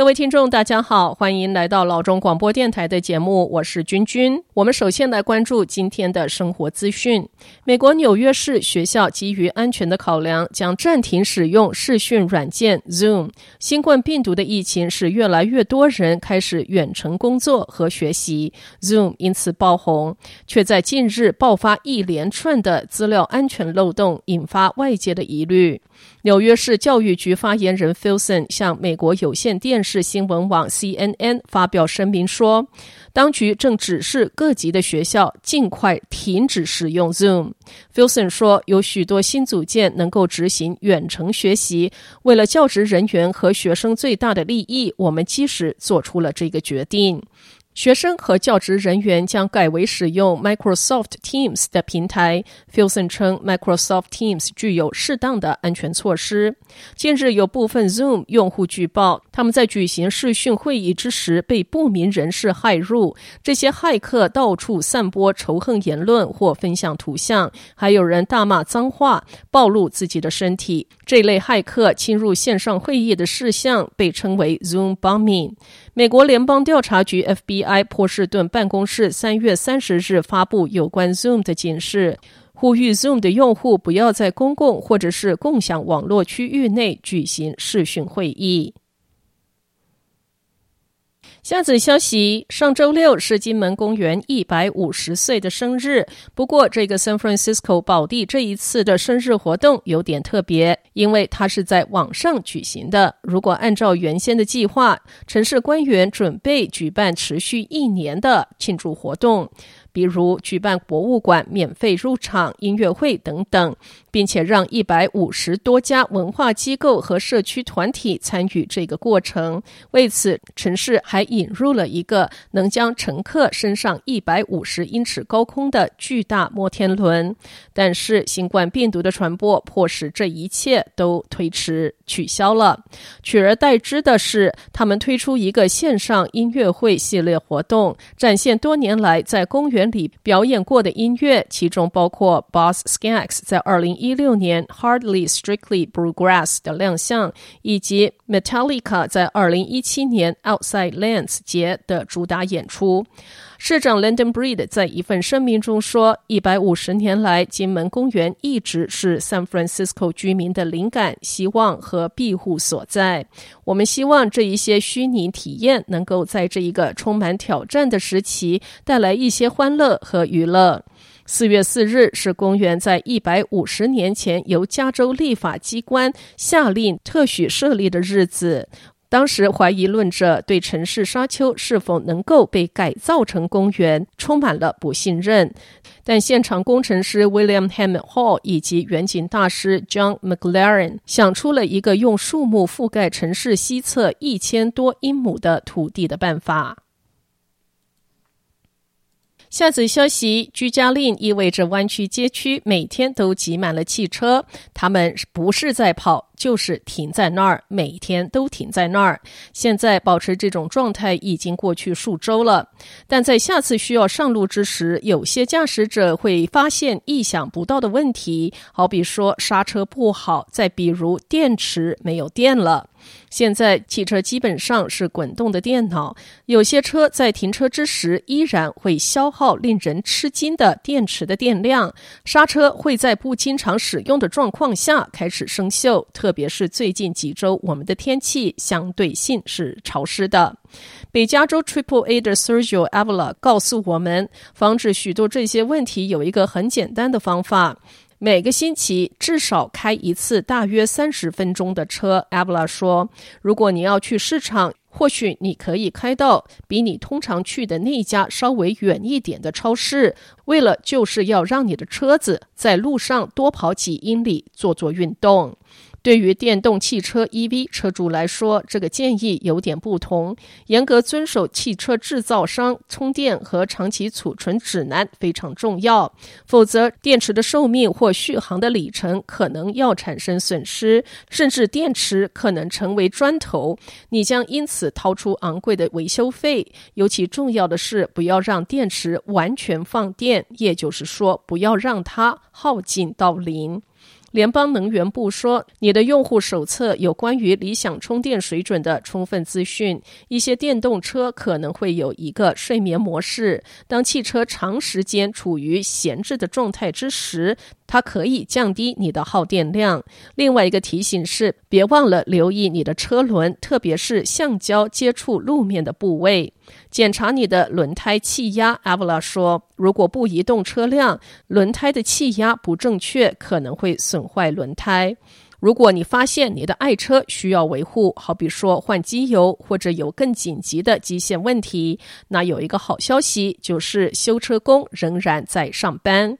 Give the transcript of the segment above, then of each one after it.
各位听众，大家好，欢迎来到老中广播电台的节目，我是君君。我们首先来关注今天的生活资讯。美国纽约市学校基于安全的考量，将暂停使用视讯软件 Zoom。新冠病毒的疫情使越来越多人开始远程工作和学习，Zoom 因此爆红，却在近日爆发一连串的资料安全漏洞，引发外界的疑虑。纽约市教育局发言人 Filson 向美国有线电视新闻网 CNN 发表声明说，当局正指示各级的学校尽快停止使用 Zoom。Filson 说，有许多新组件能够执行远程学习，为了教职人员和学生最大的利益，我们及时做出了这个决定。学生和教职人员将改为使用 Microsoft Teams 的平台。Filson 称，Microsoft Teams 具有适当的安全措施。近日，有部分 Zoom 用户举报，他们在举行视讯会议之时被不明人士骇入。这些骇客到处散播仇恨言论或分享图像，还有人大骂脏话，暴露自己的身体。这类骇客侵入线上会议的事项被称为 Zoom bombing。美国联邦调查局 FBI 波士顿办公室三月三十日发布有关 Zoom 的警示，呼吁 Zoom 的用户不要在公共或者是共享网络区域内举行视讯会议。下子消息：上周六是金门公园一百五十岁的生日。不过，这个 San Francisco 宝地这一次的生日活动有点特别，因为它是在网上举行的。如果按照原先的计划，城市官员准备举办持续一年的庆祝活动。比如举办博物馆免费入场、音乐会等等，并且让一百五十多家文化机构和社区团体参与这个过程。为此，城市还引入了一个能将乘客升上一百五十英尺高空的巨大摩天轮。但是，新冠病毒的传播迫使这一切都推迟取消了。取而代之的是，他们推出一个线上音乐会系列活动，展现多年来在公园里表演过的音乐，其中包括 Boss Skaggs 在二零一六年 Hardly Strictly Bluegrass 的亮相，以及 Metallica 在二零一七年 Outside Lands 节的主打演出。市长 London Breed 在一份声明中说：“一百五十年来，金门公园一直是 San Francisco 居民的灵感、希望和庇护所在。我们希望这一些虚拟体验能够在这一个充满挑战的时期带来一些欢乐和娱乐。”四月四日是公园在一百五十年前由加州立法机关下令特许设立的日子。当时怀疑论者对城市沙丘是否能够被改造成公园充满了不信任，但现场工程师 William Hammond Hall 以及远景大师 John McLaren 想出了一个用树木覆盖城市西侧一千多英亩的土地的办法。下则消息：居家令意味着湾区街区每天都挤满了汽车，他们不是在跑。就是停在那儿，每天都停在那儿。现在保持这种状态已经过去数周了，但在下次需要上路之时，有些驾驶者会发现意想不到的问题，好比说刹车不好，再比如电池没有电了。现在汽车基本上是滚动的电脑，有些车在停车之时依然会消耗令人吃惊的电池的电量，刹车会在不经常使用的状况下开始生锈，特。特别是最近几周，我们的天气相对性是潮湿的。北加州 Triple A 的 Sergio Avila 告诉我们，防止许多这些问题有一个很简单的方法：每个星期至少开一次大约三十分钟的车。Avila 说，如果你要去市场，或许你可以开到比你通常去的那家稍微远一点的超市，为了就是要让你的车子在路上多跑几英里，做做运动。对于电动汽车 EV 车主来说，这个建议有点不同。严格遵守汽车制造商充电和长期储存指南非常重要，否则电池的寿命或续航的里程可能要产生损失，甚至电池可能成为砖头，你将因此掏出昂贵的维修费。尤其重要的是，不要让电池完全放电，也就是说，不要让它耗尽到零。联邦能源部说，你的用户手册有关于理想充电水准的充分资讯。一些电动车可能会有一个睡眠模式，当汽车长时间处于闲置的状态之时，它可以降低你的耗电量。另外一个提醒是，别忘了留意你的车轮，特别是橡胶接触路面的部位。检查你的轮胎气压，Avila 说，如果不移动车辆，轮胎的气压不正确，可能会损坏轮胎。如果你发现你的爱车需要维护，好比说换机油或者有更紧急的机械问题，那有一个好消息，就是修车工仍然在上班。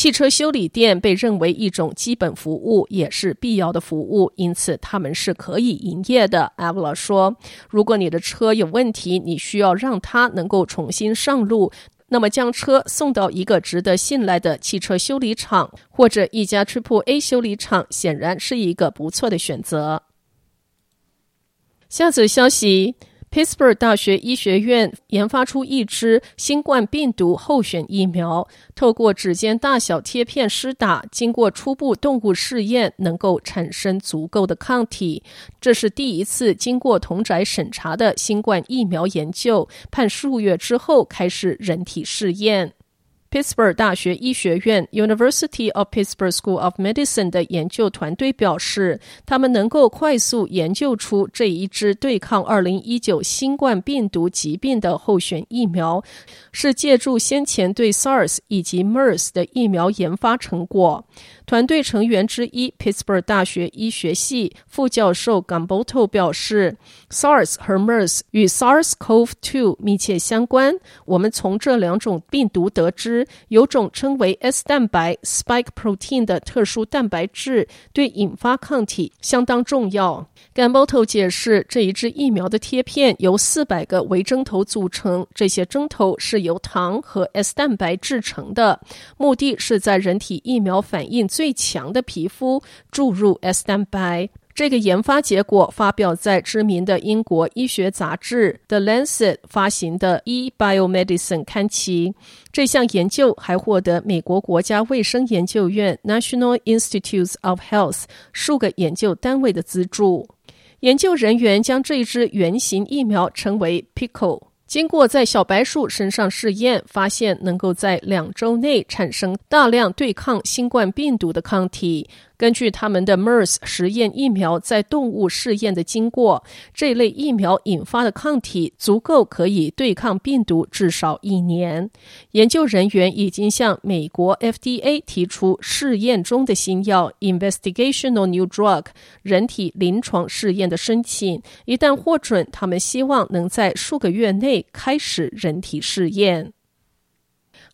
汽车修理店被认为一种基本服务，也是必要的服务，因此他们是可以营业的。Avila 说：“如果你的车有问题，你需要让它能够重新上路，那么将车送到一个值得信赖的汽车修理厂或者一家 Triple A 修理厂，显然是一个不错的选择。”下则消息。Pittsburgh 大学医学院研发出一支新冠病毒候选疫苗，透过指尖大小贴片施打，经过初步动物试验，能够产生足够的抗体。这是第一次经过同宅审查的新冠疫苗研究，判数月之后开始人体试验。Pittsburgh 大学医学院 （University of Pittsburgh School of Medicine） 的研究团队表示，他们能够快速研究出这一支对抗2019新冠病毒疾病的候选疫苗，是借助先前对 SARS 以及 MERS 的疫苗研发成果。团队成员之一，Pittsburgh 大学医学系副教授 Gamboto 表示，SARS 和 MERS 与 SARS-CoV-2 密切相关。我们从这两种病毒得知，有种称为 S 蛋白 （Spike protein） 的特殊蛋白质对引发抗体相当重要。Gamboto 解释，这一支疫苗的贴片由四百个微针头组成，这些针头是由糖和 S 蛋白制成的，目的是在人体疫苗反应最强的皮肤注入 S 蛋白。这个研发结果发表在知名的英国医学杂志《The Lancet》发行的《eBiomedicine》刊期。这项研究还获得美国国家卫生研究院 （National Institutes of Health） 数个研究单位的资助。研究人员将这一支原型疫苗称为 Pico。经过在小白鼠身上试验，发现能够在两周内产生大量对抗新冠病毒的抗体。根据他们的 MERS 实验疫苗在动物试验的经过，这类疫苗引发的抗体足够可以对抗病毒至少一年。研究人员已经向美国 FDA 提出试验中的新药 Investigational New Drug 人体临床试验的申请，一旦获准，他们希望能在数个月内开始人体试验。